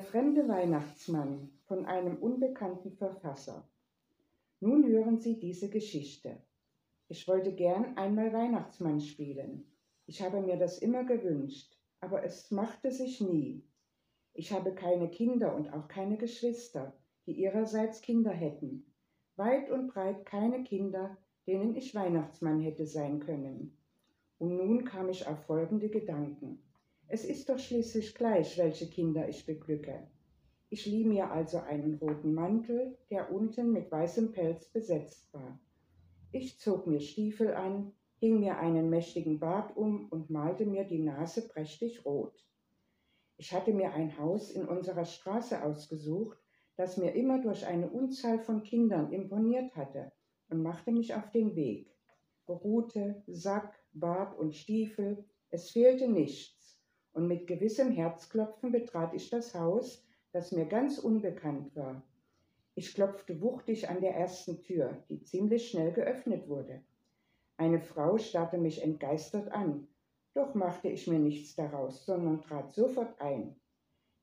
Der fremde Weihnachtsmann von einem unbekannten Verfasser. Nun hören Sie diese Geschichte. Ich wollte gern einmal Weihnachtsmann spielen. Ich habe mir das immer gewünscht, aber es machte sich nie. Ich habe keine Kinder und auch keine Geschwister, die ihrerseits Kinder hätten. Weit und breit keine Kinder, denen ich Weihnachtsmann hätte sein können. Und nun kam ich auf folgende Gedanken. Es ist doch schließlich gleich, welche Kinder ich beglücke. Ich lieh mir also einen roten Mantel, der unten mit weißem Pelz besetzt war. Ich zog mir Stiefel an, hing mir einen mächtigen Bart um und malte mir die Nase prächtig rot. Ich hatte mir ein Haus in unserer Straße ausgesucht, das mir immer durch eine Unzahl von Kindern imponiert hatte und machte mich auf den Weg. Rute, Sack, Bart und Stiefel, es fehlte nichts, und mit gewissem Herzklopfen betrat ich das Haus, das mir ganz unbekannt war. Ich klopfte wuchtig an der ersten Tür, die ziemlich schnell geöffnet wurde. Eine Frau starrte mich entgeistert an, doch machte ich mir nichts daraus, sondern trat sofort ein.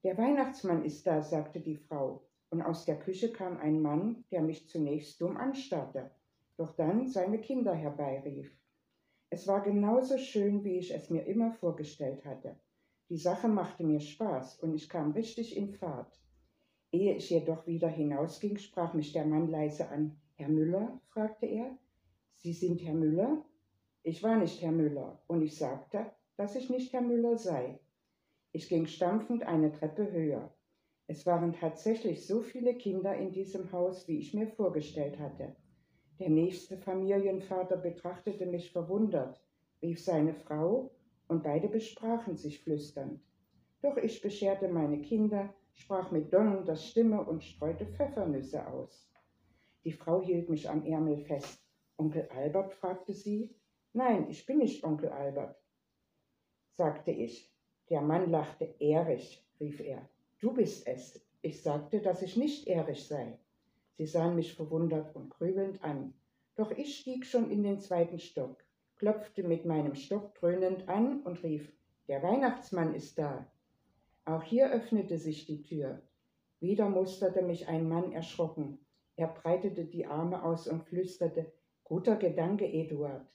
Der Weihnachtsmann ist da, sagte die Frau, und aus der Küche kam ein Mann, der mich zunächst dumm anstarrte, doch dann seine Kinder herbeirief. Es war genauso schön, wie ich es mir immer vorgestellt hatte. Die Sache machte mir Spaß und ich kam richtig in Fahrt. Ehe ich jedoch wieder hinausging, sprach mich der Mann leise an. Herr Müller? fragte er. Sie sind Herr Müller? Ich war nicht Herr Müller und ich sagte, dass ich nicht Herr Müller sei. Ich ging stampfend eine Treppe höher. Es waren tatsächlich so viele Kinder in diesem Haus, wie ich mir vorgestellt hatte. Der nächste Familienvater betrachtete mich verwundert, rief seine Frau und beide besprachen sich flüsternd. Doch ich bescherte meine Kinder, sprach mit donnernder Stimme und streute Pfeffernüsse aus. Die Frau hielt mich am Ärmel fest. Onkel Albert? fragte sie. Nein, ich bin nicht Onkel Albert, sagte ich. Der Mann lachte. Erich, rief er. Du bist es. Ich sagte, dass ich nicht Erich sei. Sie sahen mich verwundert und grübelnd an. Doch ich stieg schon in den zweiten Stock klopfte mit meinem Stock dröhnend an und rief, der Weihnachtsmann ist da. Auch hier öffnete sich die Tür. Wieder musterte mich ein Mann erschrocken. Er breitete die Arme aus und flüsterte, guter Gedanke, Eduard.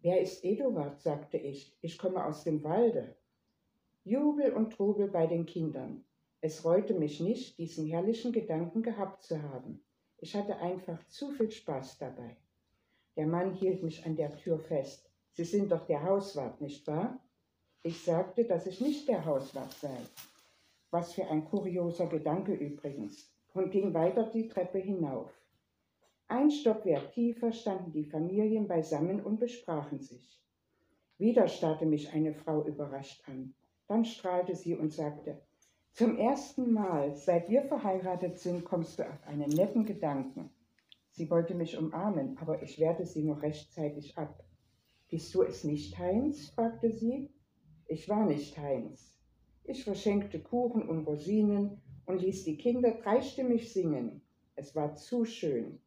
Wer ist Eduard? sagte ich. Ich komme aus dem Walde. Jubel und Trubel bei den Kindern. Es reute mich nicht, diesen herrlichen Gedanken gehabt zu haben. Ich hatte einfach zu viel Spaß dabei. Der Mann hielt mich an der Tür fest. Sie sind doch der Hauswart, nicht wahr? Ich sagte, dass ich nicht der Hauswart sei. Was für ein kurioser Gedanke übrigens. Und ging weiter die Treppe hinauf. Ein Stockwerk tiefer standen die Familien beisammen und besprachen sich. Wieder starrte mich eine Frau überrascht an. Dann strahlte sie und sagte, zum ersten Mal, seit wir verheiratet sind, kommst du auf einen netten Gedanken. Sie wollte mich umarmen, aber ich wehrte sie noch rechtzeitig ab. Bist du es nicht, Heinz? fragte sie. Ich war nicht Heinz. Ich verschenkte Kuchen und Rosinen und ließ die Kinder dreistimmig singen. Es war zu schön.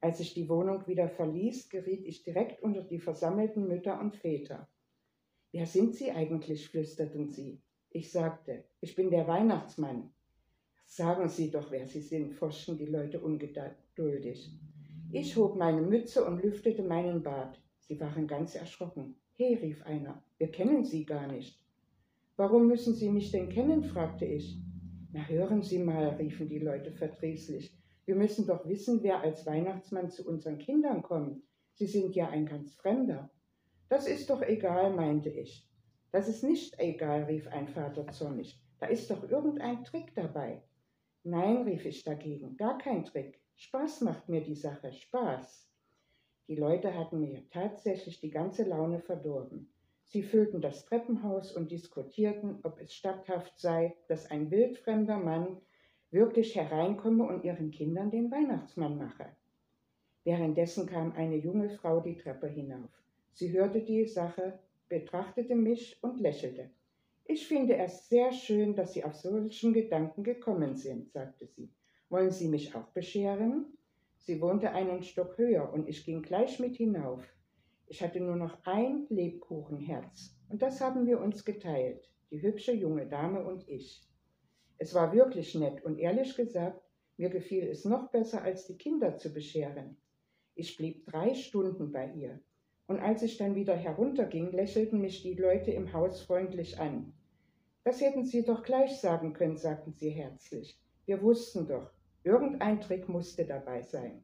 Als ich die Wohnung wieder verließ, geriet ich direkt unter die versammelten Mütter und Väter. Wer sind Sie eigentlich? flüsterten sie. Ich sagte, ich bin der Weihnachtsmann. Sagen Sie doch, wer Sie sind, forschten die Leute ungeduldig. Ich hob meine Mütze und lüftete meinen Bart. Sie waren ganz erschrocken. He, rief einer, wir kennen Sie gar nicht. Warum müssen Sie mich denn kennen? fragte ich. Na hören Sie mal, riefen die Leute verdrießlich. Wir müssen doch wissen, wer als Weihnachtsmann zu unseren Kindern kommt. Sie sind ja ein ganz Fremder. Das ist doch egal, meinte ich. Das ist nicht egal, rief ein Vater zornig. Da ist doch irgendein Trick dabei. Nein, rief ich dagegen, gar kein Trick. Spaß macht mir die Sache, Spaß. Die Leute hatten mir tatsächlich die ganze Laune verdorben. Sie füllten das Treppenhaus und diskutierten, ob es statthaft sei, dass ein wildfremder Mann wirklich hereinkomme und ihren Kindern den Weihnachtsmann mache. Währenddessen kam eine junge Frau die Treppe hinauf. Sie hörte die Sache, betrachtete mich und lächelte. Ich finde es sehr schön, dass Sie auf solchen Gedanken gekommen sind, sagte sie. Wollen Sie mich auch bescheren? Sie wohnte einen Stock höher und ich ging gleich mit hinauf. Ich hatte nur noch ein Lebkuchenherz und das haben wir uns geteilt, die hübsche junge Dame und ich. Es war wirklich nett und ehrlich gesagt, mir gefiel es noch besser, als die Kinder zu bescheren. Ich blieb drei Stunden bei ihr und als ich dann wieder herunterging, lächelten mich die Leute im Haus freundlich an. Das hätten Sie doch gleich sagen können, sagten sie herzlich. Wir wussten doch, irgendein Trick musste dabei sein.